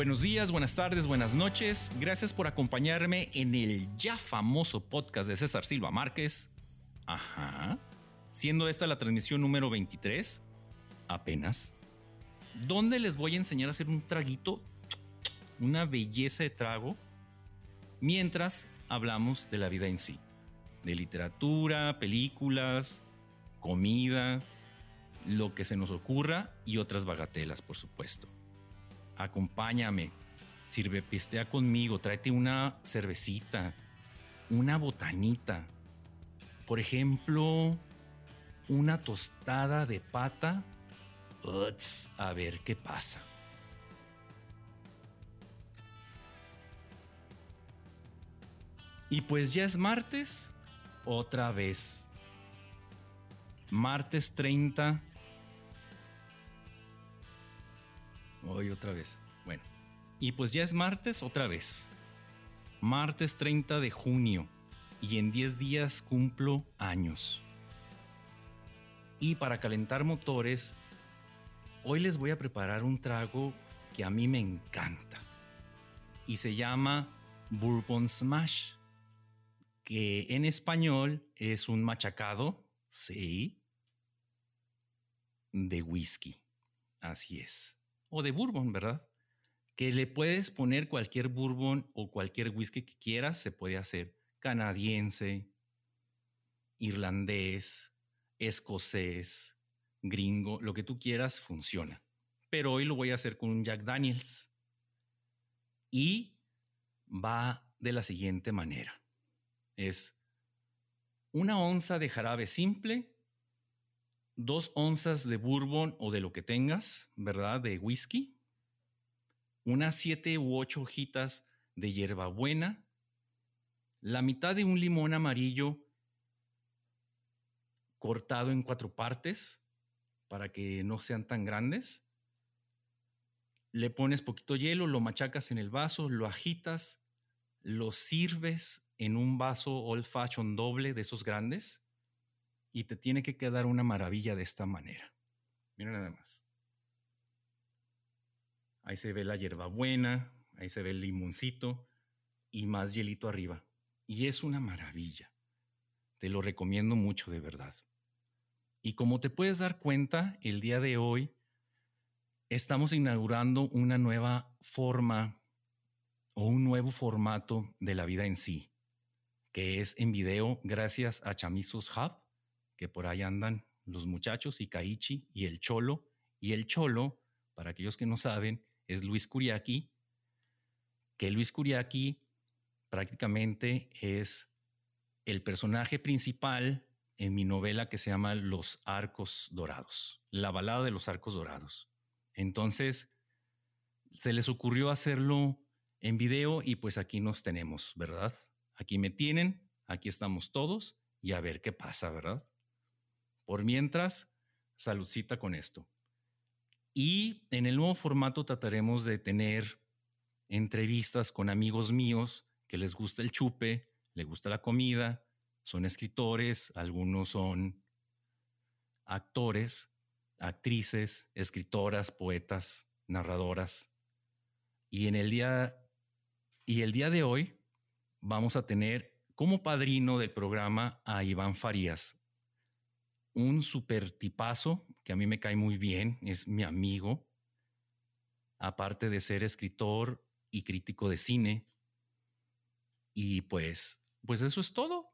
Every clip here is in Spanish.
Buenos días, buenas tardes, buenas noches. Gracias por acompañarme en el ya famoso podcast de César Silva Márquez. Ajá. Siendo esta la transmisión número 23, apenas. Donde les voy a enseñar a hacer un traguito, una belleza de trago, mientras hablamos de la vida en sí. De literatura, películas, comida, lo que se nos ocurra y otras bagatelas, por supuesto acompáñame, sirve, pistea conmigo, tráete una cervecita, una botanita. Por ejemplo, una tostada de pata. Uts, a ver qué pasa. Y pues ya es martes, otra vez. Martes 30 Hoy otra vez. Bueno. Y pues ya es martes otra vez. Martes 30 de junio. Y en 10 días cumplo años. Y para calentar motores, hoy les voy a preparar un trago que a mí me encanta. Y se llama Bourbon Smash. Que en español es un machacado, sí, de whisky. Así es o de bourbon, ¿verdad? Que le puedes poner cualquier bourbon o cualquier whisky que quieras, se puede hacer canadiense, irlandés, escocés, gringo, lo que tú quieras funciona. Pero hoy lo voy a hacer con un Jack Daniels. Y va de la siguiente manera. Es una onza de jarabe simple, dos onzas de bourbon o de lo que tengas, ¿verdad? De whisky, unas siete u ocho hojitas de hierbabuena, la mitad de un limón amarillo cortado en cuatro partes para que no sean tan grandes. Le pones poquito hielo, lo machacas en el vaso, lo agitas, lo sirves en un vaso old fashion doble de esos grandes y te tiene que quedar una maravilla de esta manera. Mira nada más. Ahí se ve la hierbabuena, ahí se ve el limoncito y más hielito arriba. Y es una maravilla. Te lo recomiendo mucho de verdad. Y como te puedes dar cuenta, el día de hoy estamos inaugurando una nueva forma o un nuevo formato de la vida en sí, que es en video gracias a Chamizos Hub que por ahí andan los muchachos y Kaichi y el Cholo. Y el Cholo, para aquellos que no saben, es Luis Curiaki, que Luis Curiaki prácticamente es el personaje principal en mi novela que se llama Los Arcos Dorados, la balada de los Arcos Dorados. Entonces, se les ocurrió hacerlo en video y pues aquí nos tenemos, ¿verdad? Aquí me tienen, aquí estamos todos y a ver qué pasa, ¿verdad? Por mientras, saludcita con esto. Y en el nuevo formato trataremos de tener entrevistas con amigos míos que les gusta el chupe, les gusta la comida, son escritores, algunos son actores, actrices, escritoras, poetas, narradoras. Y en el día y el día de hoy vamos a tener como padrino del programa a Iván Farías, un super tipazo que a mí me cae muy bien, es mi amigo, aparte de ser escritor y crítico de cine. Y pues, pues eso es todo.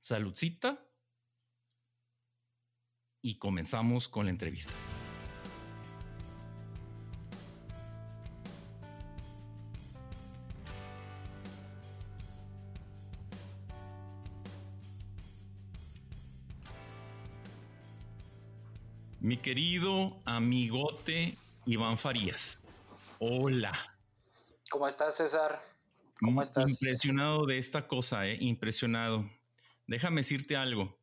Saludcita. Y comenzamos con la entrevista. Mi querido amigote Iván Farías. Hola. ¿Cómo estás, César? ¿Cómo estás? Impresionado de esta cosa, eh, impresionado. Déjame decirte algo.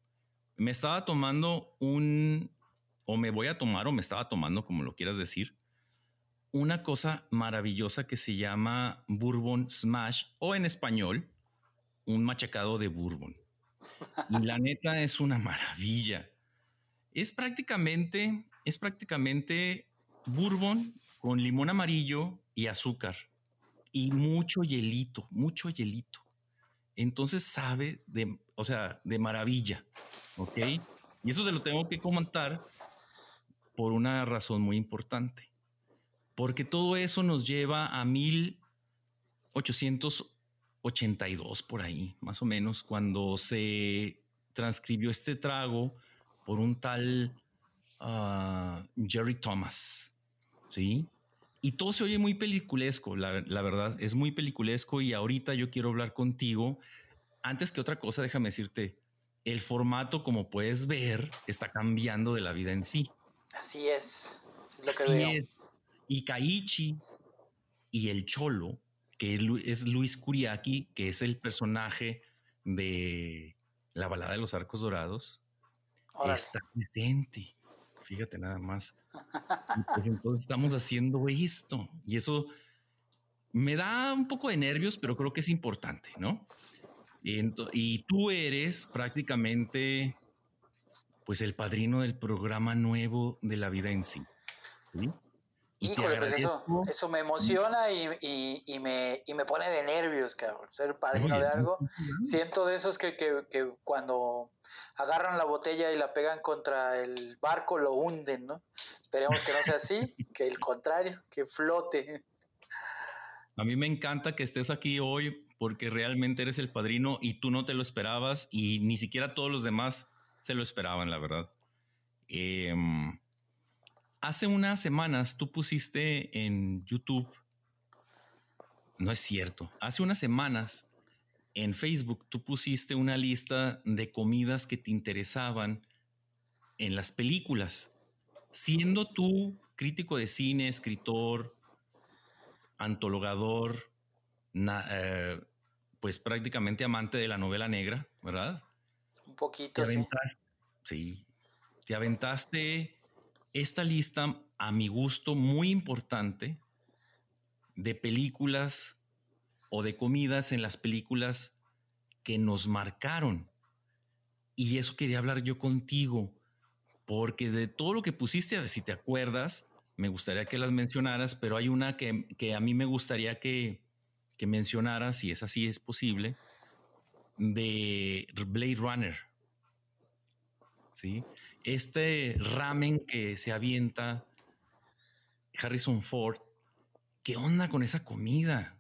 Me estaba tomando un, o me voy a tomar, o me estaba tomando, como lo quieras decir, una cosa maravillosa que se llama Bourbon Smash, o en español, un machacado de Bourbon. Y la neta es una maravilla. Es prácticamente, es prácticamente bourbon con limón amarillo y azúcar y mucho hielito, mucho hielito. Entonces sabe de, o sea, de maravilla, ¿ok? Y eso te lo tengo que comentar por una razón muy importante, porque todo eso nos lleva a 1882 por ahí, más o menos, cuando se transcribió este trago por un tal ah, Jerry Thomas, ¿sí? Y todo se oye muy peliculesco, la, la, verdad, es muy peliculesco y ahorita yo quiero hablar contigo. Antes que otra cosa, déjame decirte, el formato, como puedes ver, está cambiando de la vida en sí. Así es, lo que Es. Y Kaichi y el Cholo, que es Luis Kuriaki, que es el personaje de la balada de los arcos dorados, está presente. Fíjate nada más. Pues entonces estamos haciendo esto y eso me da un poco de nervios, pero creo que es importante, ¿no? Y, tú eres prácticamente pues el padrino del programa nuevo de la vida en sí. ¿sí? Y pues eso, me emociona y, me, me pone de nervios, cabrón. Ser padrino de algo. Siento de esos que, que, cuando agarran la botella y la pegan contra el barco lo hunden, ¿no? Esperemos que no sea así, que el contrario, que flote. A mí me encanta que estés aquí hoy porque realmente eres el padrino y tú no te lo esperabas y ni siquiera todos los demás se lo esperaban, la verdad. Em, hace unas semanas tú pusiste en YouTube, no es cierto, hace unas semanas en Facebook tú pusiste una lista de comidas que te interesaban en las películas. Siendo tú crítico de cine, escritor, antologador, eh, pues prácticamente amante de la novela negra, ¿verdad? Un poquito, sí. Sí. Te aventaste esta lista, a mi gusto, muy importante de películas o de comidas en las películas que nos marcaron. Y eso quería hablar yo contigo, porque de todo lo que pusiste, si te acuerdas, me gustaría que las mencionaras, pero hay una que, que a mí me gustaría que, que mencionaras, si es así, es posible, de Blade Runner. ¿Sí? Este ramen que se avienta Harrison Ford, ¿qué onda con esa comida?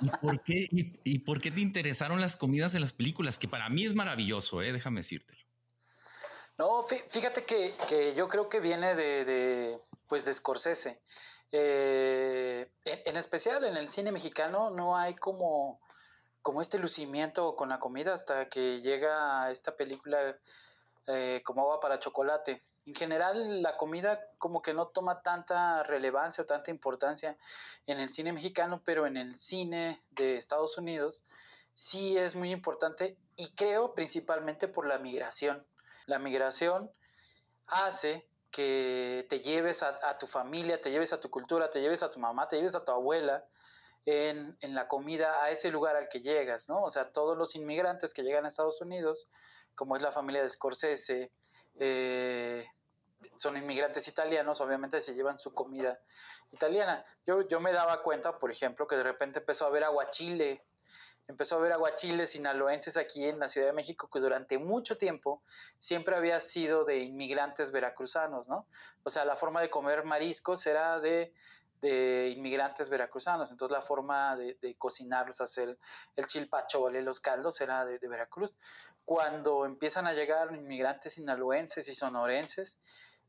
¿Y por qué, y, por qué te interesaron las comidas en las películas? Que para mí es maravilloso, ¿eh? déjame decírtelo. No, fíjate que, que yo creo que viene de, de, pues de Scorsese. Eh, en, especial en el cine mexicano no hay como, como este lucimiento con la comida hasta que llega esta película eh, como agua para chocolate. En general la comida como que no toma tanta relevancia o tanta importancia en el cine mexicano, pero en el cine de Estados Unidos sí es muy importante y creo principalmente por la migración. La migración hace que te lleves a, tu familia, te lleves a tu cultura, te lleves a tu mamá, te lleves a tu abuela en, la comida a ese lugar al que llegas, ¿no? O sea, todos los inmigrantes que llegan a Estados Unidos, como es la familia de Scorsese, eh, son inmigrantes italianos, obviamente se llevan su comida italiana. Yo, yo me daba cuenta, por ejemplo, que de repente empezó a haber aguachile empezó a haber aguachiles sinaloenses aquí en la Ciudad de México que durante mucho tiempo siempre había sido de inmigrantes veracruzanos, ¿no? O sea, la forma de comer mariscos era de, inmigrantes veracruzanos, entonces la forma de, cocinarlos, hacer el chilpachole, los caldos, era de, de Veracruz. Cuando empiezan a llegar inmigrantes sinaloenses y sonorenses,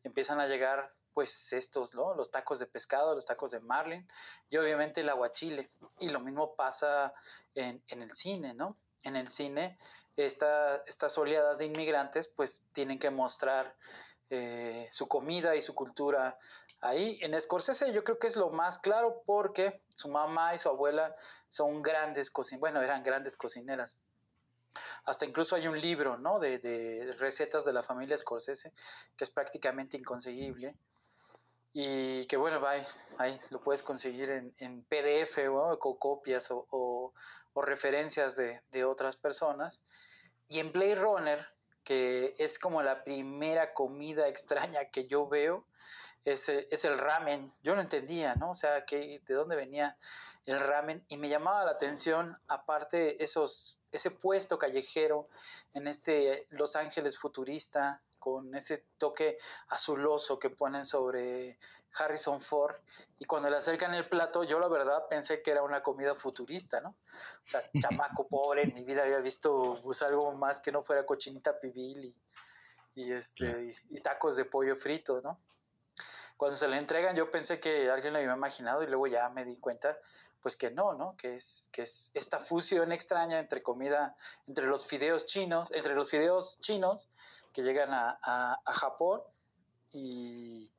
empiezan a llegar pues estos, ¿no? Los tacos de pescado, los tacos de marlin y obviamente el aguachile. Y lo mismo pasa en, el cine, ¿no? En el cine, estas oleadas de inmigrantes pues tienen que mostrar eh, su comida y su cultura ahí. En Scorsese yo creo que es lo más claro porque su mamá y su abuela son grandes cocineras, bueno, eran grandes cocineras. Hasta incluso hay un libro, ¿no? De, recetas de la familia Scorsese que es prácticamente inconseguible y que bueno, ahí, ahí lo puedes conseguir en, en PDF o copias o, referencias de, de, otras personas. Y en Blade Runner, que es como la primera comida extraña que yo veo, es, es el ramen. Yo no entendía, ¿no? O sea, que, de dónde venía el ramen y me llamaba la atención, aparte esos, ese puesto callejero en este Los Ángeles futurista, con ese toque azuloso que ponen sobre Harrison Ford y cuando le acercan el plato, yo la verdad pensé que era una comida futurista, ¿no? O sea, chamaco pobre, en mi vida había visto pues, algo más que no fuera cochinita pibil y, este, y, tacos de pollo frito, ¿no? Cuando se le entregan yo pensé que alguien lo había imaginado y luego ya me di cuenta pues que no, ¿no? Que es, que es esta fusión extraña entre comida, entre los fideos chinos, entre los fideos chinos que llegan a, Japón y,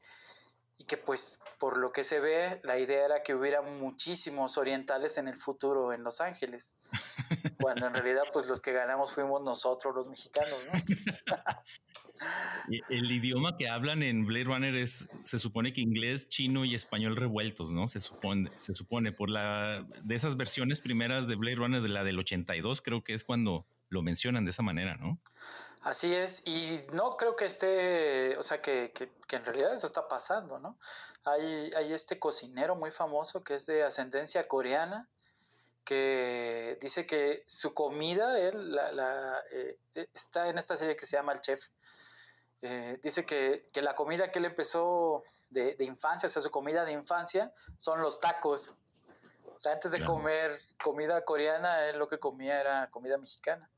y, que pues por lo que se ve la idea era que hubiera muchísimos orientales en el futuro en Los Ángeles, cuando en realidad pues los que ganamos fuimos nosotros los mexicanos, ¿no? El idioma que hablan en Blade Runner es, se supone que inglés, chino y español revueltos, ¿no? Se supone, se supone por la de esas versiones primeras de Blade Runner, de la del 82, creo que es cuando lo mencionan de esa manera, ¿no? Así es, y no creo que esté, o sea, que, que, en realidad eso está pasando, ¿no? Hay, hay este cocinero muy famoso que es de ascendencia coreana, que dice que su comida, él la, eh, está en esta serie que se llama El Chef, eh, dice que, que, la comida que él empezó de, de, infancia, o sea, su comida de infancia, son los tacos. O sea, antes de comer comida coreana, él lo que comía era comida mexicana.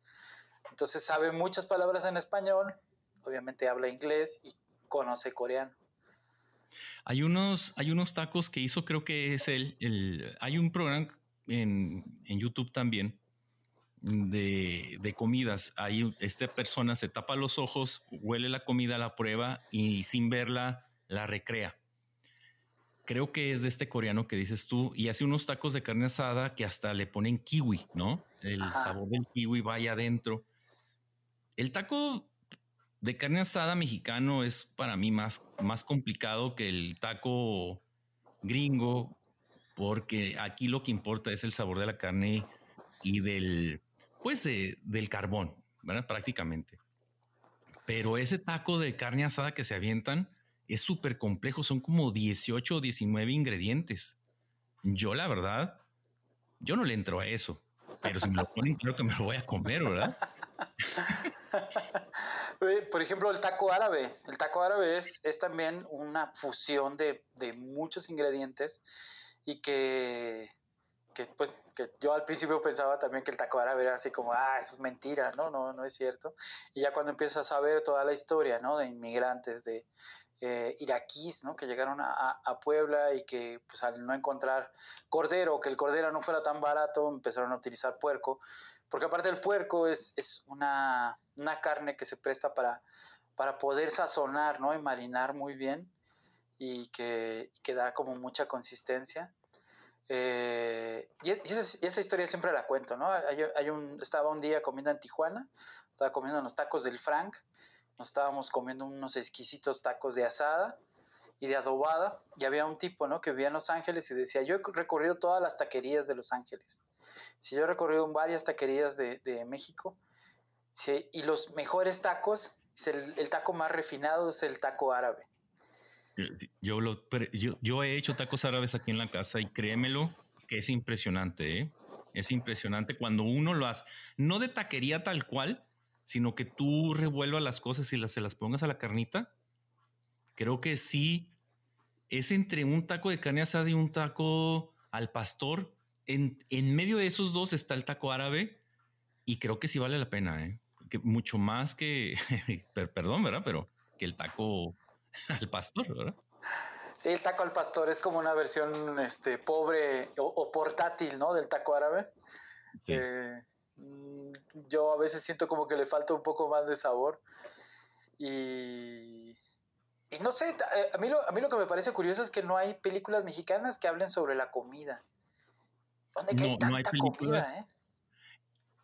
Entonces sabe muchas palabras en español, obviamente habla inglés y conoce coreano. Hay unos, hay unos tacos que hizo, creo que es el, el hay un programa en, en YouTube también de, de, comidas. Ahí esta persona se tapa los ojos, huele la comida, la prueba y sin verla la recrea. Creo que es de este coreano que dices tú y hace unos tacos de carne asada que hasta le ponen kiwi, ¿no? El sabor del kiwi vaya adentro. El taco de carne asada mexicano es para mí más, más complicado que el taco gringo, porque aquí lo que importa es el sabor de la carne y del, pues del carbón. Prácticamente. Pero ese taco de carne asada que se avientan es súper complejo, son como 18 o 19 ingredientes. Yo la verdad, yo no le entro a eso, pero si me lo ponen, creo que me lo voy a comer, ¿verdad? Por ejemplo, el taco árabe. El taco árabe es, es también una fusión de, de muchos ingredientes y que, que pues que yo al principio pensaba también que el taco árabe era así como, ah, eso es mentira, ¿no? No, no es cierto. Y ya cuando empiezas a ver toda la historia, ¿no? De inmigrantes, de eh, iraquíes, ¿no? Que llegaron a, a, Puebla y que pues al no encontrar cordero, que el cordero no fuera tan barato, empezaron a utilizar puerco, porque aparte el puerco es, es una, una, carne que se presta para, para poder sazonar, ¿no? Y marinar muy bien y que, que da como mucha consistencia. Eh, y, esa, historia siempre la cuento, ¿no? Hay, un, estaba un día comiendo en Tijuana, estaba comiendo unos tacos del Frank, nos estábamos comiendo unos exquisitos tacos de asada y de adobada, y había un tipo, ¿no? Que vivía en Los Ángeles y decía, yo he recorrido todas las taquerías de Los Ángeles. Si yo he recorrido varias taquerías de, México, y los mejores tacos, el taco más refinado es el taco árabe. Eh, yo, lo, yo, yo, he hecho tacos árabes aquí en la casa y créemelo que es impresionante, ¿eh? Es impresionante cuando uno lo hace, no de taquería tal cual, sino que tú revuelvas las cosas y las, se las pongas a la carnita. Creo que sí es entre un taco de carne asada y un taco al pastor. En, en medio de esos dos está el taco árabe y creo que sí vale la pena, ¿eh? Que mucho más que, perdón, ¿verdad? Pero que el taco al pastor, ¿verdad? Sí, el taco al pastor es como una versión este, pobre o, portátil, ¿no? Del taco árabe. Sí. Eh, mm, yo a veces siento como que le falta un poco más de sabor. Y, y no sé, eh, a mí, lo, a mí lo que me parece curioso es que no hay películas mexicanas que hablen sobre la comida. ¿Dónde no, hay tanta no hay comida, eh?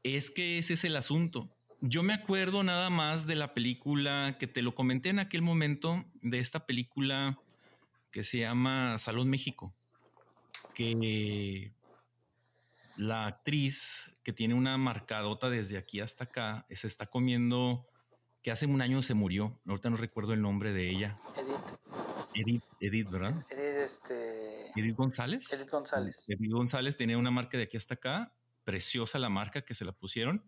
Es que ese es el asunto yo me acuerdo nada más de la película que te lo comenté en aquel momento, de esta película que se llama Salud México, que la actriz que tiene una marcadota desde aquí hasta acá se está comiendo, que hace un año se murió, ahorita no recuerdo el nombre de ella. Edith. Edith, Edith, ¿verdad? Edith, este... Edith González. Edith González. Edith González tenía una marca de aquí hasta acá, preciosa la marca que se la pusieron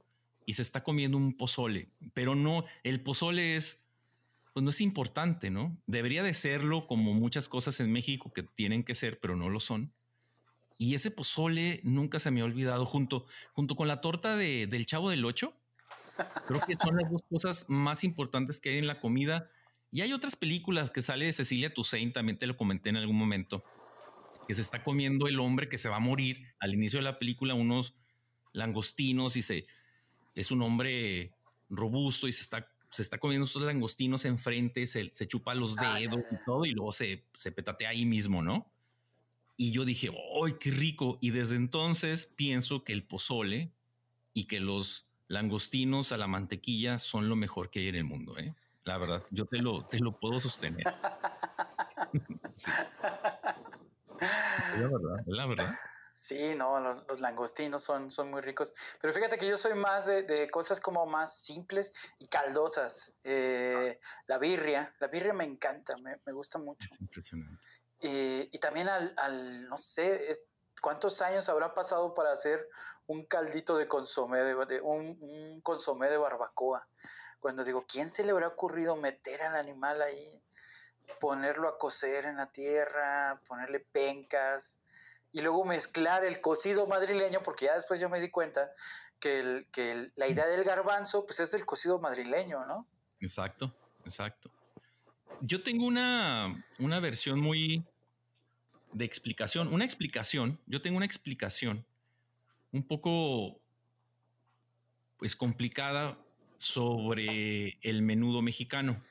y se está comiendo un pozole, pero no, el pozole es, pues no es importante, ¿no? Debería de serlo como muchas cosas en México que tienen que ser, pero no lo son. Y ese pozole nunca se me ha olvidado junto, junto con la torta de, del Chavo del Ocho. Creo que son las dos cosas más importantes que hay en la comida. Y hay otras películas que sale de Cecilia Toussaint, también te lo comenté en algún momento, que se está comiendo el hombre que se va a morir al inicio de la película, unos langostinos y se es un hombre robusto y se está, se está comiendo esos langostinos enfrente, se, se chupa los ah, dedos y todo y luego se, se petatea ahí mismo, ¿no? Y yo dije, ¡ay, qué rico! Y desde entonces pienso que el pozole y que los langostinos a la mantequilla son lo mejor que hay en el mundo, ¿eh? La verdad, yo te lo, te lo puedo sostener. sí. La verdad, la verdad. Sí, no, los, langostinos son, son muy ricos. Pero fíjate que yo soy más de, cosas como más simples y caldosas. Eh, la birria, la birria me encanta, me, gusta mucho. Es impresionante. y también al, no sé, cuántos años habrá pasado para hacer un caldito de consomé, de, un, un, consomé de barbacoa. Cuando digo, ¿quién se le habrá ocurrido meter al animal ahí, ponerlo a cocer en la tierra, ponerle pencas? Y luego mezclar el cocido madrileño, porque ya después yo me di cuenta que, el, que la idea del garbanzo, pues es el cocido madrileño, ¿no? Exacto, exacto. Yo tengo una, una versión muy de explicación, una explicación, yo tengo una explicación un poco, pues complicada sobre el menudo mexicano.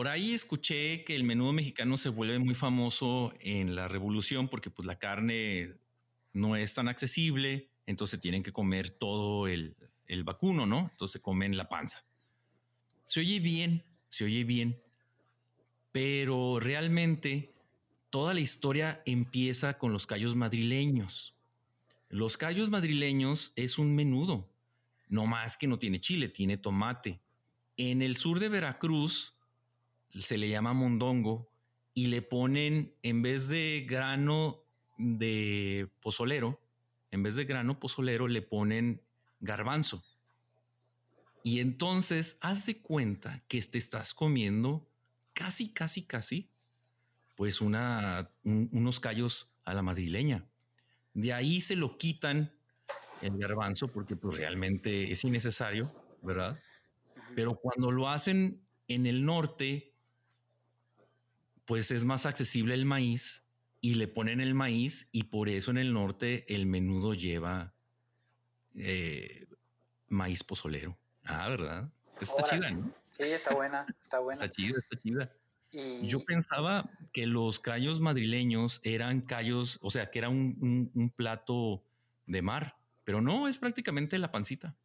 Por ahí escuché que el menudo mexicano se vuelve muy famoso en la revolución porque pues la carne no es tan accesible, entonces tienen que comer todo el, el vacuno, ¿no? Entonces comen la panza. Se oye bien, se oye bien, pero realmente toda la historia empieza con los callos madrileños. Los callos madrileños es un menudo, no más que no tiene chile, tiene tomate. En el sur de Veracruz, se le llama mondongo y le ponen, en vez de grano de pozolero, en vez de grano pozolero, le ponen garbanzo. Y entonces haz de cuenta que te estás comiendo casi, casi, casi, pues una, unos callos a la madrileña. De ahí se lo quitan el garbanzo porque pues realmente es innecesario, ¿verdad? Pero cuando lo hacen en el norte, pues es más accesible el maíz y le ponen el maíz y por eso en el norte el menudo lleva eh, maíz pozolero. Ah, ¿verdad? Está chida, ¿no? Sí, está buena, está buena. está chida, está chida. Yo pensaba que los callos madrileños eran callos, o sea, que era un plato de mar, pero no, es prácticamente la pancita.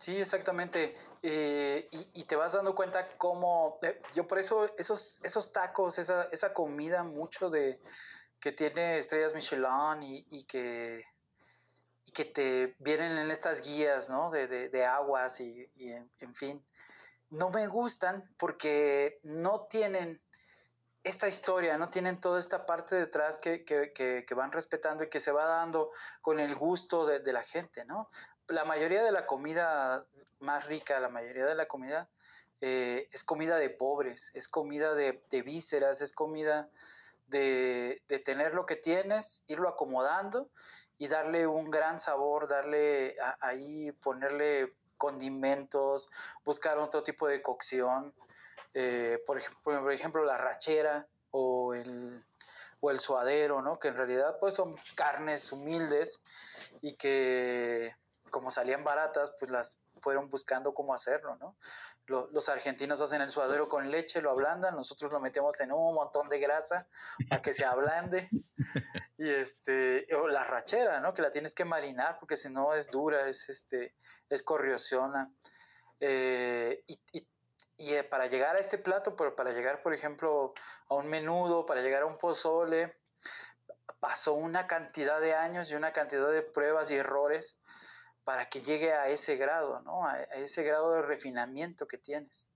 Sí, exactamente. Eh, y, te vas dando cuenta cómo, eh, yo por eso esos, esos tacos, esa, esa comida mucho de que tiene estrellas Michelin y, y que, y que te vienen en estas guías, ¿no? De, de, aguas y, en, fin, no me gustan porque no tienen esta historia, no tienen toda esta parte detrás que, que, que, van respetando y que se va dando con el gusto de, de la gente, ¿no? La mayoría de la comida más rica, la mayoría de la comida eh, es comida de pobres, es comida de, vísceras, es comida de, tener lo que tienes, irlo acomodando y darle un gran sabor, darle ahí, ponerle condimentos, buscar otro tipo de cocción. Eh, por, ejemplo, por ejemplo, la rachera o el, o el suadero, ¿no? que en realidad pues, son carnes humildes y que como salían baratas, pues las fueron buscando cómo hacerlo, ¿no? Los, argentinos hacen el suadero con leche, lo ablandan, nosotros lo metemos en un montón de grasa para que se ablande. Y este, o la rachera, ¿no? Que la tienes que marinar porque si no es dura, es, este, es corrosiona. Eh, y, y, eh, para llegar a este plato, pero para llegar, por ejemplo, a un menudo, para llegar a un pozole, pasó una cantidad de años y una cantidad de pruebas y errores para que llegue a ese grado, ¿no? A, ese grado de refinamiento que tienes.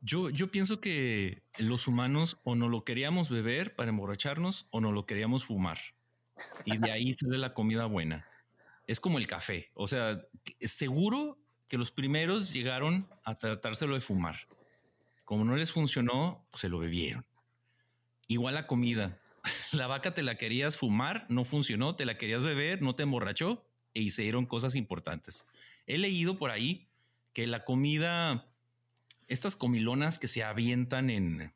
Yo, yo pienso que los humanos o no lo queríamos beber para emborracharnos o no lo queríamos fumar. Y de ahí sale la comida buena. Es como el café. O sea, seguro que los primeros llegaron a tratárselo de fumar. Como no les funcionó, pues se lo bebieron. Igual la comida. La vaca te la querías fumar, no funcionó, te la querías beber, no te emborrachó e hicieron cosas importantes. He leído por ahí que la comida, estas comilonas que se avientan en,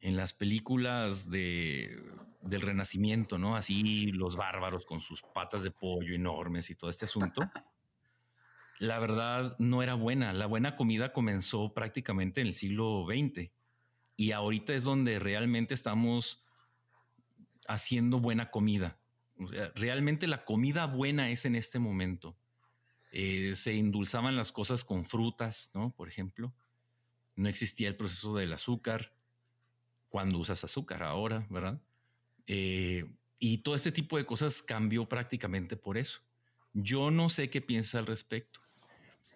en las películas de, del Renacimiento, ¿no? Así los bárbaros con sus patas de pollo enormes y todo este asunto. la verdad no era buena. La buena comida comenzó prácticamente en el siglo XX y ahorita es donde realmente estamos haciendo buena comida. Realmente la comida buena es en este momento. Eh, se endulzaban las cosas con frutas, ¿no? Por ejemplo, no existía el proceso del azúcar cuando usas azúcar ahora, ¿verdad? Eh, y todo este tipo de cosas cambió prácticamente por eso. Yo no sé qué piensa al respecto,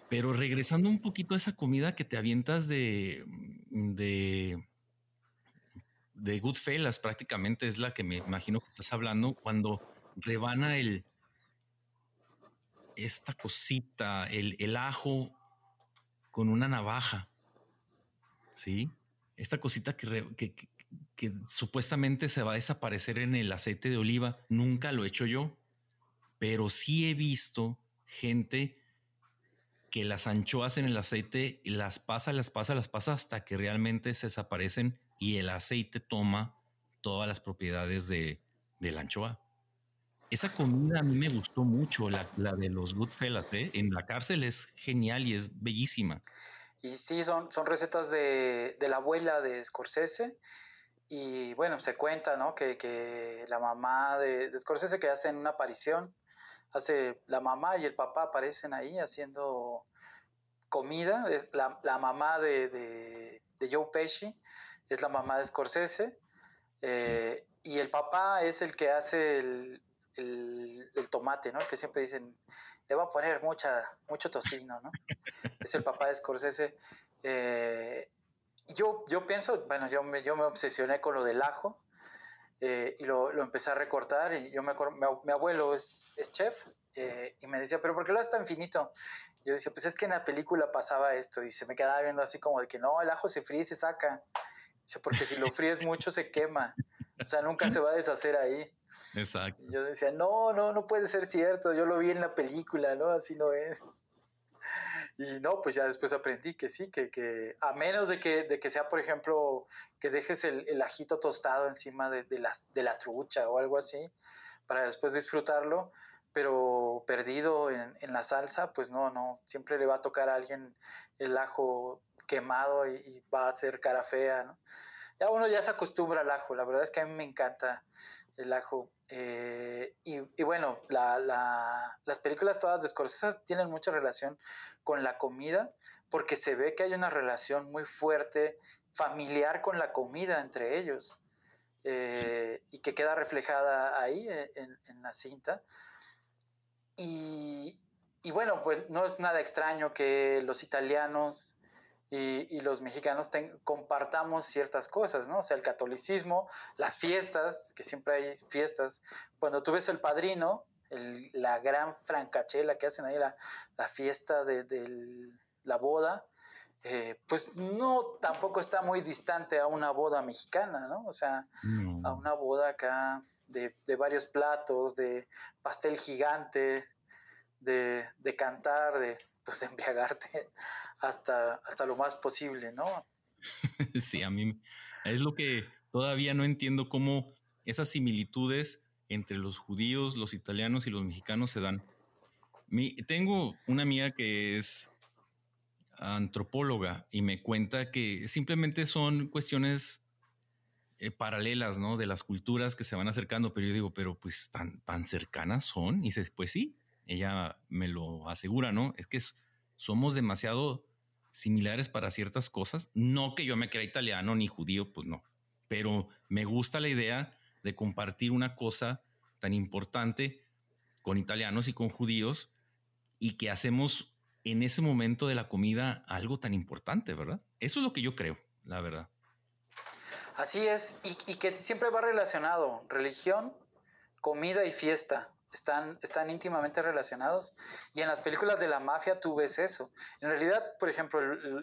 pero regresando un poquito a esa comida que te avientas de, de, de Goodfellas, prácticamente es la que me imagino que estás hablando cuando rebana el, esta cosita, el, el ajo con una navaja. Sí, esta cosita que, que, que supuestamente se va a desaparecer en el aceite de oliva. Nunca lo he hecho yo, pero sí he visto gente que las anchoas en el aceite las pasa, las pasa, las pasa hasta que realmente se desaparecen y el aceite toma todas las propiedades de, la anchoa. Esa comida a mí me gustó mucho, la, de los Goodfellas, ¿eh? En la cárcel es genial y es bellísima. Y sí, son, son recetas de, de la abuela de Scorsese y bueno, se cuenta, ¿no? Que, que la mamá de, de, Scorsese que hace una aparición, hace la mamá y el papá aparecen ahí haciendo comida. Es la, la mamá de, de, de, Joe Pesci es la mamá de Scorsese. Eh, y el papá es el que hace el, el, el, tomate, ¿no? Que siempre dicen, le va a poner mucha, mucho tocino, ¿no? es el papá de Scorsese. Eh, yo, yo pienso, bueno, yo me, yo me obsesioné con lo del ajo eh, y lo, lo, empecé a recortar y yo me acuerdo, mi, abuelo es, es chef eh, y me decía, pero ¿por qué lo haces tan finito? Yo decía, pues es que en la película pasaba esto y se me quedaba viendo así como de que no, el ajo se fríe y se saca. Dice, porque si lo fríes mucho se quema. O sea, nunca se va a deshacer ahí. Exacto. Y yo decía, no, no, no puede ser cierto. Yo lo vi en la película, ¿no? Así no es. Y no, pues ya después aprendí que sí, que, que a menos de que, de que sea, por ejemplo, que dejes el, el ajito tostado encima de, de, la, de la trucha o algo así, para después disfrutarlo, pero perdido en, en, la salsa, pues no, no, siempre le va a tocar a alguien el ajo quemado y, y, va a hacer cara fea, ¿no? Ya uno ya se acostumbra al ajo, la verdad es que a mí me encanta el ajo. Eh, y, y, bueno, la, la, las películas todas de Scorsese tienen mucha relación con la comida, porque se ve que hay una relación muy fuerte familiar con la comida entre ellos, eh, sí. y que queda reflejada ahí en, en la cinta. Y, y, bueno, pues no es nada extraño que los italianos y, y los mexicanos ten, compartamos ciertas cosas, ¿no? O sea, el catolicismo, las fiestas, que siempre hay fiestas. Cuando tú ves el padrino, el, la gran francachela que hacen ahí, la, la fiesta de, de, la boda, eh, pues no tampoco está muy distante a una boda mexicana, ¿no? O sea, no. a una boda acá de, de, varios platos, de pastel gigante, de, de cantar, de pues embriagarte hasta, hasta lo más posible, ¿no? Sí, a mí es lo que todavía no entiendo cómo esas similitudes entre los judíos, los italianos y los mexicanos se dan. Mi, tengo una amiga que es antropóloga y me cuenta que simplemente son cuestiones eh, paralelas, ¿no? De las culturas que se van acercando, pero yo digo, pero pues tan, tan cercanas son. Y dice, pues sí, ella me lo asegura, ¿no? Es que es, somos demasiado similares para ciertas cosas. No que yo me crea italiano ni judío, pues no, pero me gusta la idea de compartir una cosa tan importante con italianos y con judíos y que hacemos en ese momento de la comida algo tan importante, ¿verdad? Eso es lo que yo creo, la verdad. Así es, y, y que siempre va relacionado, religión, comida y fiesta están, están íntimamente relacionados. Y en las películas de la mafia tú ves eso. En realidad, por ejemplo,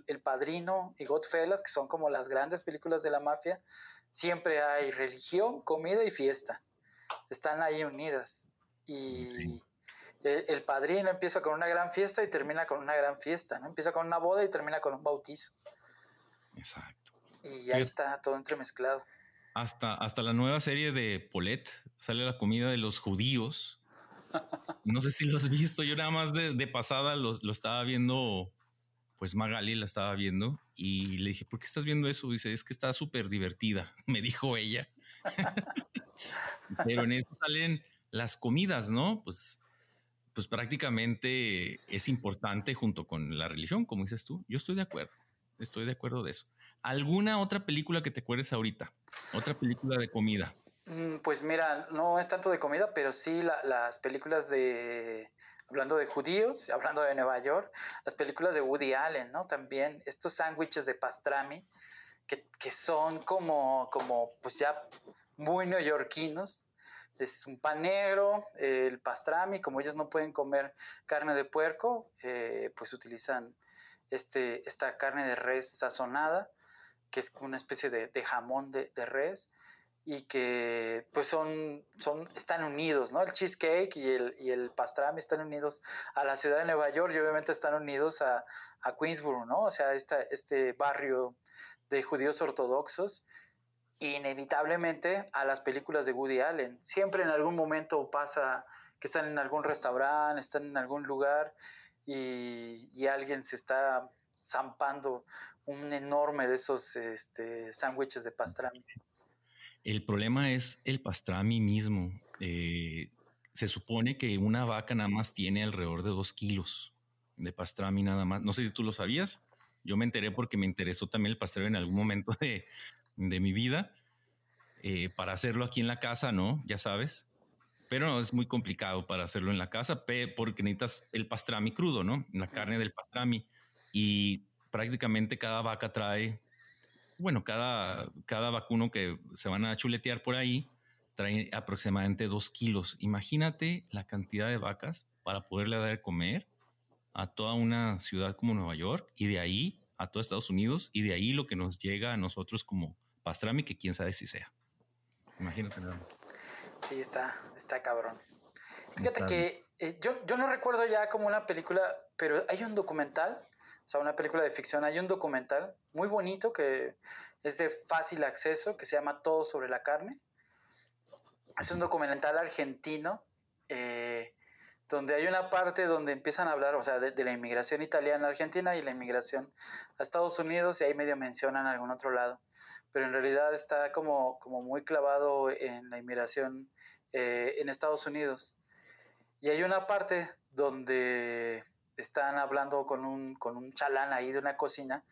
El, Padrino y Godfellas, que son como las grandes películas de la mafia, siempre hay religión, comida y fiesta. Están ahí unidas. Y el, Padrino empieza con una gran fiesta y termina con una gran fiesta. ¿no? Empieza con una boda y termina con un bautizo. Exacto. Y ahí está todo entremezclado. Hasta, hasta la nueva serie de Polet sale la comida de los judíos no sé si lo has visto, yo nada más de, pasada lo, estaba viendo, pues Magali la estaba viendo y le dije, ¿por qué estás viendo eso? Dice, es que está súper divertida, me dijo ella. Pero en eso salen las comidas, ¿no? Pues, pues prácticamente es importante junto con la religión, como dices tú. Yo estoy de acuerdo, estoy de acuerdo de eso. ¿Alguna otra película que te acuerdes ahorita? Otra película de comida. Mm, pues mira, no es tanto de comida, pero sí las películas de, hablando de judíos, hablando de Nueva York, las películas de Woody Allen, ¿no? También estos sándwiches de pastrami que, son como, como, pues ya muy neoyorquinos. Es un pan negro, el pastrami, como ellos no pueden comer carne de puerco, eh, pues utilizan este, esta carne de res sazonada, que es una especie de, jamón de, de res y que pues son, son, están unidos, ¿no? El cheesecake y el, y el pastrami están unidos a la ciudad de Nueva York y obviamente están unidos a, a Queensboro, ¿no? O sea, esta, este barrio de judíos ortodoxos, inevitablemente a las películas de Woody Allen. Siempre en algún momento pasa que están en algún restaurante, están en algún lugar y, y alguien se está zampando un enorme de esos este, sándwiches de pastrami. El problema es el pastrami mismo. Eh, se supone que una vaca nada más tiene alrededor de dos kilos de pastrami nada más. No sé si tú lo sabías. Yo me enteré porque me interesó también el pastrami en algún momento de, mi vida. Eh, para hacerlo aquí en la casa, ¿no? Ya sabes. Pero no, es muy complicado para hacerlo en la casa porque necesitas el pastrami crudo, ¿no? La carne del pastrami. Y prácticamente cada vaca trae bueno, cada, cada vacuno que se van a chuletear por ahí trae aproximadamente dos kilos. Imagínate la cantidad de vacas para poderle dar de comer a toda una ciudad como Nueva York y de ahí a todo Estados Unidos y de ahí lo que nos llega a nosotros como pastrami, que quién sabe si sea. Imagínate. Sí, está, está cabrón. Fíjate que eh, yo, yo no recuerdo ya como una película, pero hay un documental o sea, una película de ficción. Hay un documental muy bonito que es de fácil acceso, que se llama Todo sobre la carne. Es un documental argentino, eh, donde hay una parte donde empiezan a hablar, o sea, de, la inmigración italiana a Argentina y la inmigración a Estados Unidos, y ahí medio mencionan algún otro lado. Pero en realidad está como, como muy clavado en la inmigración eh, en Estados Unidos. Y hay una parte donde están hablando con un, con un chalán ahí de una cocina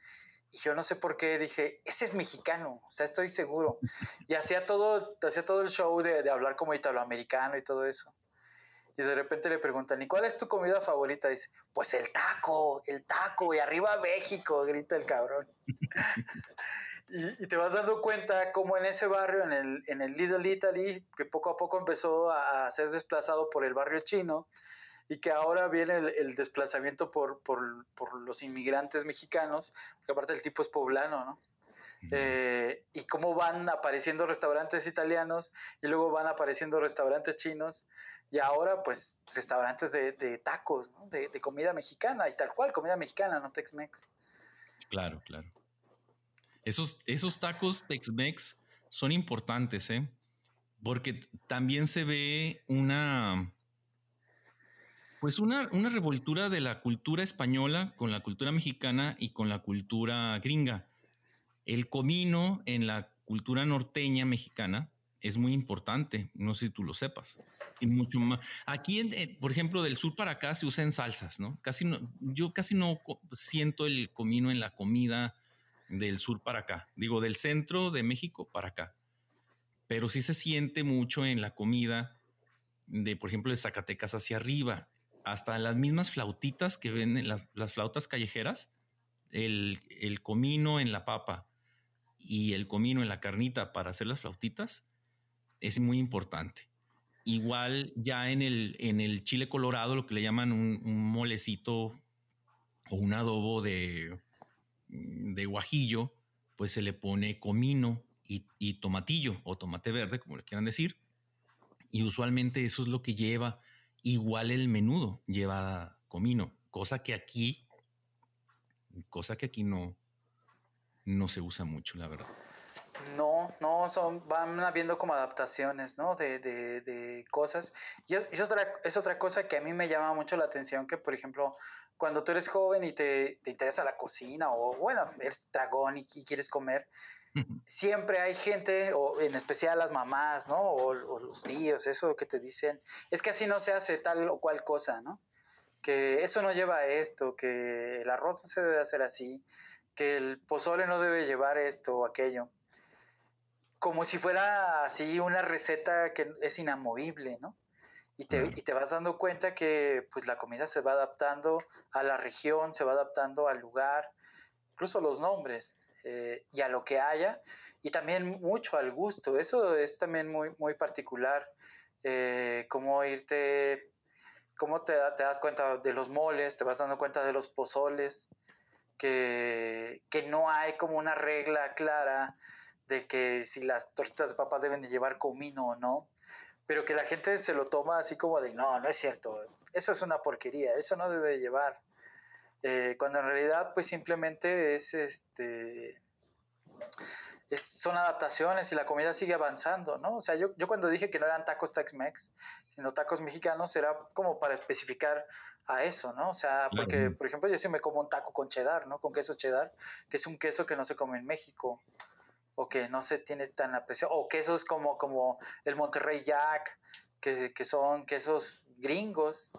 y yo no sé por qué dije, ese es mexicano, o sea, estoy seguro. Y hacía todo, hacía todo el show de, de hablar como italoamericano y todo eso. Y de repente le preguntan, ¿y cuál es tu comida favorita? Dice, pues el taco, el taco, y arriba México, grita el cabrón. y, y, te vas dando cuenta cómo en ese barrio, en el, en el Little Italy, que poco a poco empezó a, a ser desplazado por el barrio chino, y que ahora viene el, desplazamiento por, por, por, los inmigrantes mexicanos, porque aparte el tipo es poblano, ¿no? Eh, y cómo van apareciendo restaurantes italianos y luego van apareciendo restaurantes chinos y ahora pues restaurantes de, de tacos, ¿no? de, de, comida mexicana y tal cual, comida mexicana, no Tex-Mex. Claro, claro. Esos, esos tacos Tex-Mex son importantes, ¿eh? Porque también se ve una pues una, una revoltura de la cultura española con la cultura mexicana y con la cultura gringa. El comino en la cultura norteña mexicana es muy importante, no sé si tú lo sepas. Y mucho más. Aquí, eh, por ejemplo, del sur para acá se usan salsas, ¿no? Casi no, yo casi no siento el comino en la comida del sur para acá. Digo, del centro de México para acá. Pero sí se siente mucho en la comida de, por ejemplo, de Zacatecas hacia arriba hasta las mismas flautitas que venden, las, las flautas callejeras, el, el, comino en la papa y el comino en la carnita para hacer las flautitas es muy importante. Igual ya en el, en el chile colorado, lo que le llaman un, un molecito o un adobo de, de guajillo, pues se le pone comino y, y, tomatillo o tomate verde, como le quieran decir. Y usualmente eso es lo que lleva. Igual el menudo lleva comino, cosa que aquí, cosa que aquí no, no se usa mucho, la verdad. No, no, son, van habiendo como adaptaciones, ¿no? De, de, de cosas. Y es, otra, cosa que a mí me llama mucho la atención, que por ejemplo, cuando tú eres joven y te, te interesa la cocina, o bueno, eres dragón y quieres comer, siempre hay gente, o en especial las mamás, ¿no? O, o, los tíos, eso que te dicen, es que así no se hace tal o cual cosa, ¿no? Que eso no lleva a esto, que el arroz no se debe hacer así, que el pozole no debe llevar esto o aquello como si fuera así una receta que es inamovible, ¿no? Y te, y te, vas dando cuenta que pues la comida se va adaptando a la región, se va adaptando al lugar, incluso los nombres eh, y a lo que haya, y también mucho al gusto. Eso es también muy, muy particular, eh, cómo irte, cómo te, te, das cuenta de los moles, te vas dando cuenta de los pozoles, que, que no hay como una regla clara de que si las tortitas de papa deben de llevar comino o no, pero que la gente se lo toma así como de, no, no es cierto, eso es una porquería, eso no debe de llevar. Eh, cuando en realidad pues simplemente es este... Es, son adaptaciones y la comida sigue avanzando, ¿no? O sea, yo, yo cuando dije que no eran tacos Tex-Mex, sino tacos mexicanos, era como para especificar a eso, ¿no? O sea, porque, por ejemplo, yo sí me como un taco con cheddar, ¿no? Con queso cheddar, que es un queso que no se come en México o que no se tiene tan apreciado, o quesos como, como el Monterrey Jack, que, que son quesos gringos,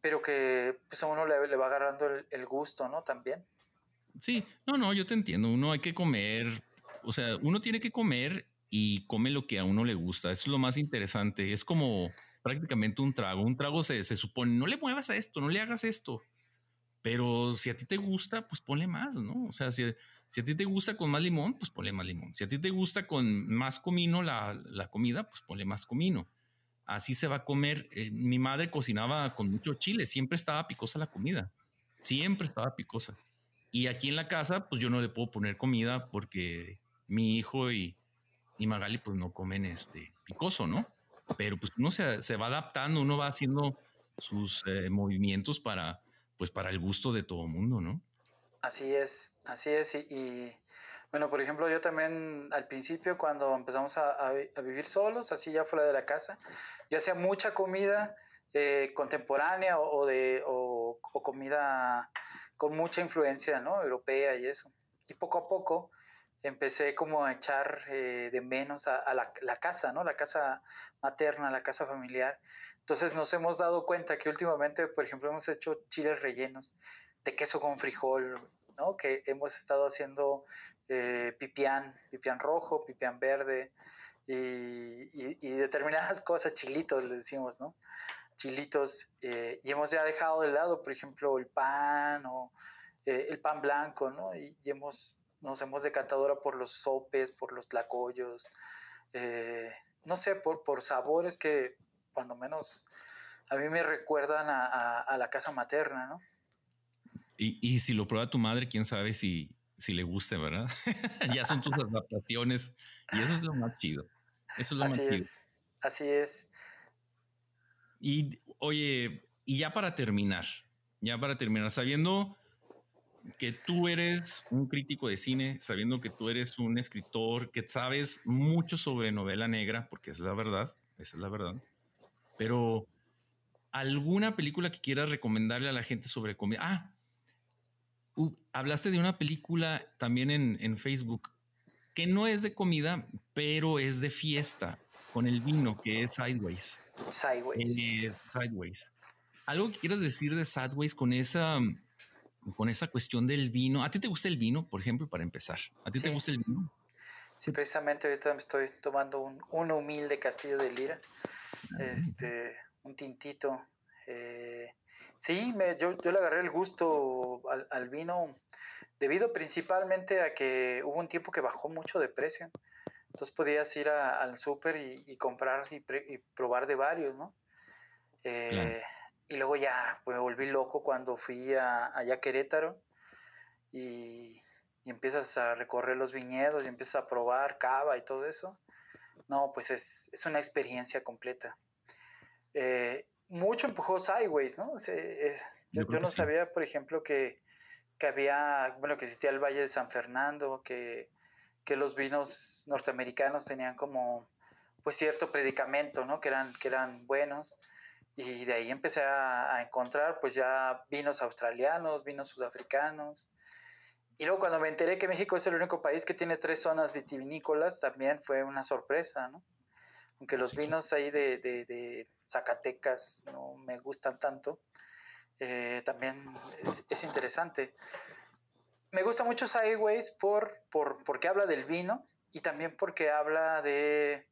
pero que pues, a uno le, va agarrando el, el, gusto, ¿no? También. Sí, no, no, yo te entiendo, uno hay que comer, o sea, uno tiene que comer y come lo que a uno le gusta, es lo más interesante, es como prácticamente un trago, un trago se, se supone, no le muevas a esto, no le hagas esto, pero si a ti te gusta, pues ponle más, ¿no? O sea, si si a ti te gusta con más limón, pues ponle más limón. Si a ti te gusta con más comino la, la comida, pues ponle más comino. Así se va a comer. Eh, mi madre cocinaba con mucho chile, siempre estaba picosa la comida, siempre estaba picosa. Y aquí en la casa, pues yo no le puedo poner comida porque mi hijo y, y Magali pues no comen este picoso, ¿no? Pero pues uno se, se va adaptando, uno va haciendo sus eh, movimientos para, pues para el gusto de todo mundo, ¿no? Así es, así es. Y, bueno, por ejemplo, yo también al principio cuando empezamos a, a, a, vivir solos, así ya fuera de la casa, yo hacía mucha comida eh, contemporánea o, de, o, o, comida con mucha influencia ¿no? europea y eso. Y poco a poco empecé como a echar eh, de menos a, a la, la, casa, ¿no? La casa materna, la casa familiar. Entonces nos hemos dado cuenta que últimamente, por ejemplo, hemos hecho chiles rellenos de queso con frijol, ¿no? Que hemos estado haciendo eh, pipián, pipián rojo, pipián verde y, determinadas cosas, chilitos le decimos, ¿no? Chilitos. Eh, y hemos ya dejado de lado, por ejemplo, el pan o eh, el pan blanco, ¿no? Y, hemos, nos hemos decantado ahora por los sopes, por los tlacoyos, no sé, por, por sabores que cuando menos a mí me recuerdan a, a, a la casa materna, ¿no? Y, y, si lo prueba tu madre, quién sabe si, si le guste, ¿verdad? ya son tus adaptaciones y eso es lo más chido. Eso es lo Así más es. chido. Así es. Y oye, y ya para terminar, ya para terminar, sabiendo que tú eres un crítico de cine, sabiendo que tú eres un escritor, que sabes mucho sobre novela negra, porque es la verdad, esa es la verdad, pero alguna película que quieras recomendarle a la gente sobre comida. Ah, Uh, hablaste de una película también en, en, Facebook que no es de comida, pero es de fiesta con el vino, que es Sideways. Sideways. Eh, sideways. Algo que quieras decir de Sideways con esa, con esa cuestión del vino. ¿A ti te gusta el vino, por ejemplo, para empezar? ¿A ti sí. te gusta el vino? Sí, precisamente ahorita me estoy tomando un, un humilde castillo de lira, este, un tintito. Eh, Sí, me, yo, yo, le agarré el gusto al, vino debido principalmente a que hubo un tiempo que bajó mucho de precio. Entonces podías ir al súper y, comprar y, probar de varios, ¿no? Eh, y luego ya me volví loco cuando fui a, allá a Querétaro y, empiezas a recorrer los viñedos y empiezas a probar cava y todo eso. No, pues es, es una experiencia completa. Eh, mucho empujó Sideways, ¿no? yo, no sabía, por ejemplo, que, que, había, bueno, que existía el Valle de San Fernando, que, que los vinos norteamericanos tenían como, pues, cierto predicamento, ¿no? Que eran, que eran buenos. Y de ahí empecé a, encontrar, pues, ya vinos australianos, vinos sudafricanos. Y luego cuando me enteré que México es el único país que tiene tres zonas vitivinícolas, también fue una sorpresa, ¿no? Aunque los vinos ahí de, de, Zacatecas no me gustan tanto, eh, también es, interesante. Me gusta mucho Sideways por, por, porque habla del vino y también porque habla de...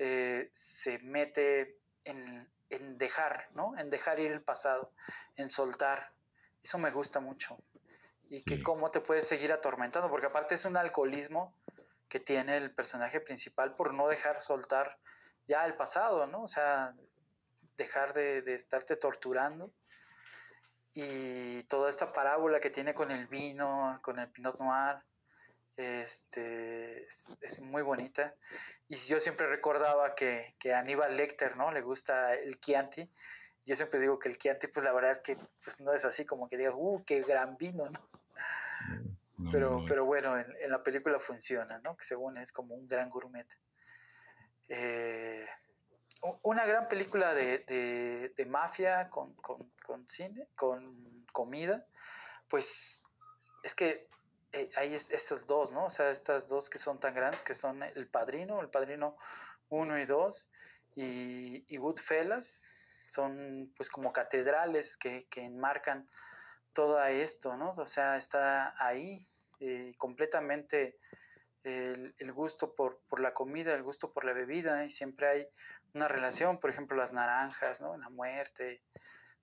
Eh, se mete en, en, dejar, ¿no? En dejar ir el pasado, en soltar. Eso me gusta mucho. Y que cómo te puedes seguir atormentando, porque aparte es un alcoholismo que tiene el personaje principal por no dejar soltar ya el pasado, ¿no? O sea, dejar de, estarte torturando. Y toda esta parábola que tiene con el vino, con el Pinot Noir, este, es, muy bonita. Y yo siempre recordaba que, que, a Aníbal Lecter, ¿no? Le gusta el Chianti. Yo siempre digo que el Chianti, pues la verdad es que pues, no es así como que digas, ¡uh, qué gran vino, ¿no? Pero, pero bueno, en, la película funciona, ¿no? Que según es como un gran gourmet. Eh, una gran película de, mafia con, cine, con comida, pues es que eh, hay estas dos, ¿no? O sea, estas dos que son tan grandes, que son El Padrino, El Padrino 1 y 2, y, y Goodfellas, son pues como catedrales que, que enmarcan todo esto, ¿no? O sea, está ahí eh, completamente el, gusto por, la comida, el gusto por la bebida, y siempre hay una relación, por ejemplo, las naranjas, ¿no? La muerte,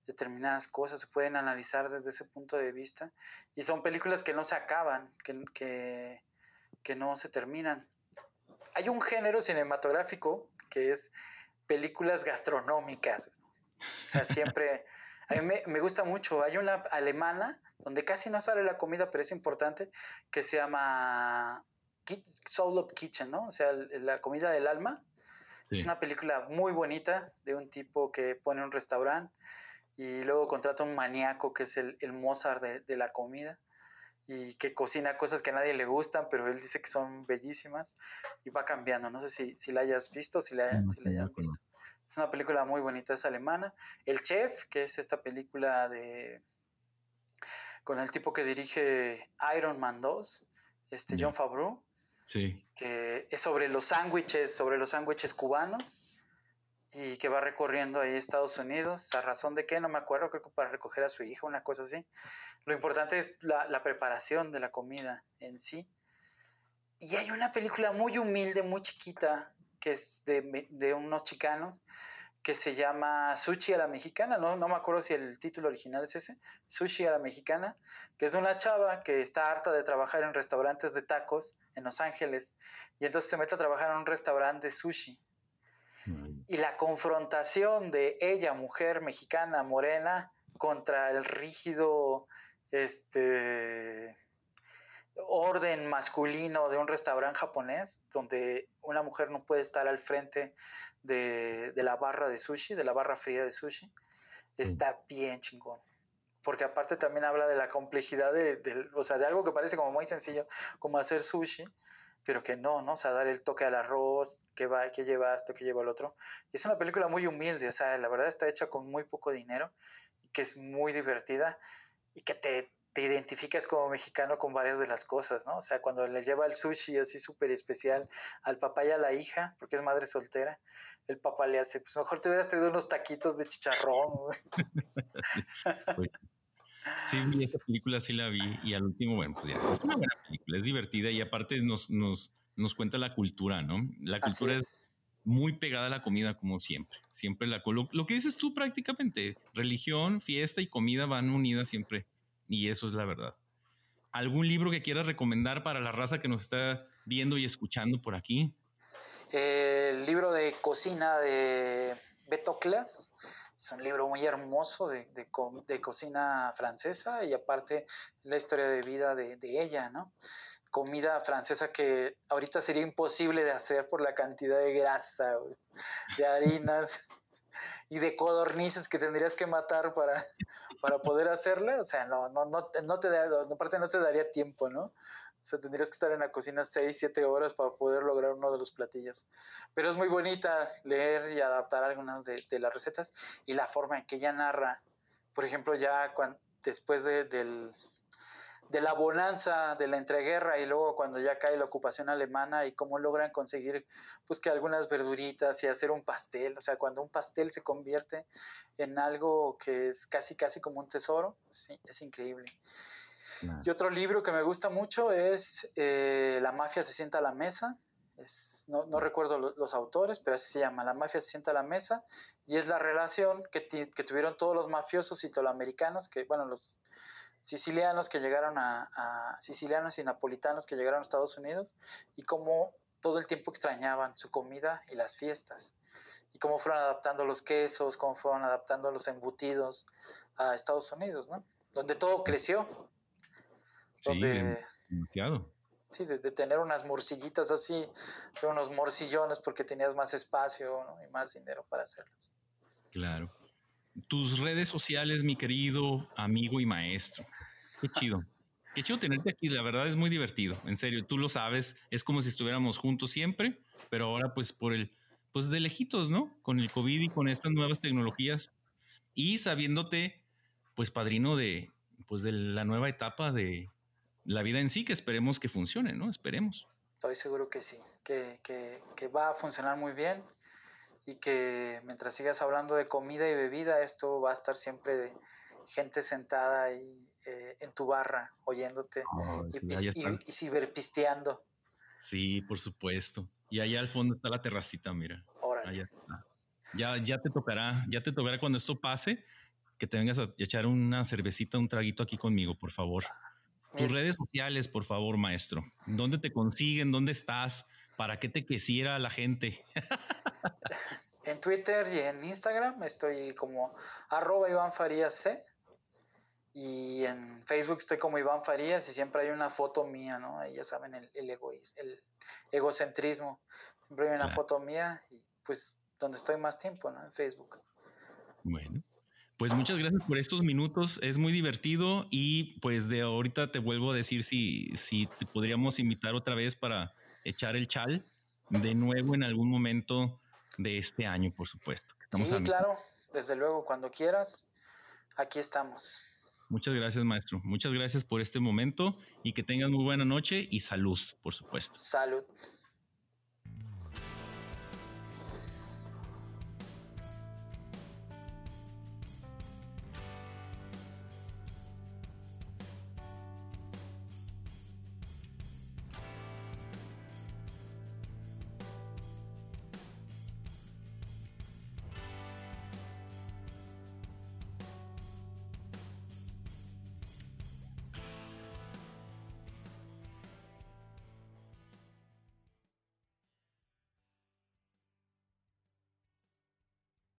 determinadas cosas se pueden analizar desde ese punto de vista, y son películas que no se acaban, que, que no se terminan. Hay un género cinematográfico que es películas gastronómicas, o sea, siempre... A mí me, gusta mucho. Hay una alemana donde casi no sale la comida, pero es importante, que se llama Soul of Kitchen, ¿no? O sea, la comida del alma. Es una película muy bonita de un tipo que pone un restaurante y luego contrata un maníaco que es el, Mozart de, la comida y que cocina cosas que a nadie le gustan, pero él dice que son bellísimas y va cambiando. No sé si, si la hayas visto, si la, si la hayas visto. Es una película muy bonita, es alemana. El Chef, que es esta película de con el tipo que dirige Iron Man 2, este John Favreau. Sí. Que es sobre los sándwiches, sobre los sándwiches cubanos y que va recorriendo ahí Estados Unidos. ¿A razón de qué? No me acuerdo, creo que para recoger a su hija, una cosa así. Lo importante es la, la preparación de la comida en sí. Y hay una película muy humilde, muy chiquita, que es de, de, unos chicanos, que se llama Sushi a la Mexicana, no, no me acuerdo si el título original es ese, Sushi a la Mexicana, que es una chava que está harta de trabajar en restaurantes de tacos en Los Ángeles, y entonces se mete a trabajar en un restaurante de sushi. Y la confrontación de ella, mujer mexicana, morena, contra el rígido, este, orden masculino de un restaurante japonés donde una mujer no puede estar al frente de, la barra de sushi, de la barra fría de sushi, está bien chingón. Porque aparte también habla de la complejidad de, o sea, de algo que parece como muy sencillo, como hacer sushi, pero que no, ¿no? O sea, dar el toque al arroz, que va, que lleva esto, que lleva el otro. es una película muy humilde, o sea, la verdad está hecha con muy poco dinero y que es muy divertida y que te, te identificas como mexicano con varias de las cosas, ¿no? O sea, cuando le lleva el sushi así súper especial al papá y a la hija, porque es madre soltera, el papá le hace, pues mejor te hubieras traído unos taquitos de chicharrón. Pues, sí, esta película sí la vi y al último, bueno, pues ya, es una buena película, es divertida y aparte nos, nos, nos cuenta la cultura, ¿no? La cultura es. muy pegada a la comida como siempre. Siempre la lo, lo que dices tú prácticamente, religión, fiesta y comida van unidas siempre y eso es la verdad. ¿Algún libro que quieras recomendar para la raza que nos está viendo y escuchando por aquí? El libro de cocina de Beto Klas. Es un libro muy hermoso de, de, cocina francesa y aparte la historia de vida de, de, ella, ¿no? Comida francesa que ahorita sería imposible de hacer por la cantidad de grasa, de harinas y de codornices que tendrías que matar para, para poder hacerla. O sea, no, no, no, no te da, aparte no te daría tiempo, ¿no? O sea, tendrías que estar en la cocina 6, 7 horas para poder lograr uno de los platillos. Pero es muy bonita leer y adaptar algunas de, las recetas y la forma en que ella narra. Por ejemplo, ya cuando, después de, del, de la bonanza de la entreguerra y luego cuando ya cae la ocupación alemana y cómo logran conseguir pues que algunas verduritas y hacer un pastel, o sea, cuando un pastel se convierte en algo que es casi casi como un tesoro, sí, es increíble. Y otro libro que me gusta mucho es eh, La mafia se sienta a la mesa. Es, no, no, recuerdo los autores, pero así se llama, La mafia se sienta a la mesa, y es la relación que, que tuvieron todos los mafiosos italoamericanos, que, bueno, los sicilianos que llegaron a, a, sicilianos y napolitanos que llegaron a Estados Unidos, y cómo todo el tiempo extrañaban su comida y las fiestas, y cómo fueron adaptando los quesos, cómo fueron adaptando los embutidos a Estados Unidos, ¿no? Donde todo creció, Sí, demasiado. Sí, de, tener unas morcillitas así, son unos morcillones porque tenías más espacio y más dinero para hacerlas. Claro. Tus redes sociales, mi querido amigo y maestro. Qué chido. Qué chido tenerte aquí, la verdad es muy divertido, en serio, tú lo sabes, es como si estuviéramos juntos siempre, pero ahora pues por el, pues de lejitos, ¿no? Con el COVID y con estas nuevas tecnologías y sabiéndote, pues padrino de, pues de la nueva etapa de, la vida en sí, que esperemos que funcione, ¿no? Esperemos. Estoy seguro que sí, que, que, va a funcionar muy bien y que mientras sigas hablando de comida y bebida, esto va a estar siempre de gente sentada ahí eh, en tu barra oyéndote y, y, ciberpisteando. Sí, por supuesto. Y allá al fondo está la terracita, mira. Ya, ya te tocará, ya te tocará cuando esto pase, que te vengas a echar una cervecita, un traguito aquí conmigo, por favor. Tus redes sociales, por favor, maestro. ¿Dónde te consiguen? ¿Dónde estás? ¿Para qué te quisiera la gente? en Twitter y en Instagram estoy como arroba Iván Farías C. Y en Facebook estoy como Iván Farías y siempre hay una foto mía, ¿no? Ya saben, el, el, el egocentrismo. Siempre hay una foto mía y pues donde estoy más tiempo, ¿no? En Facebook. Bueno. Pues muchas gracias por estos minutos. Es muy divertido y pues de ahorita te vuelvo a decir si, si te podríamos invitar otra vez para echar el chal de nuevo en algún momento de este año, por supuesto. sí, claro, desde luego, cuando quieras, aquí estamos. Muchas gracias, maestro. Muchas gracias por este momento y que tengas muy buena noche y salud, por supuesto. Salud.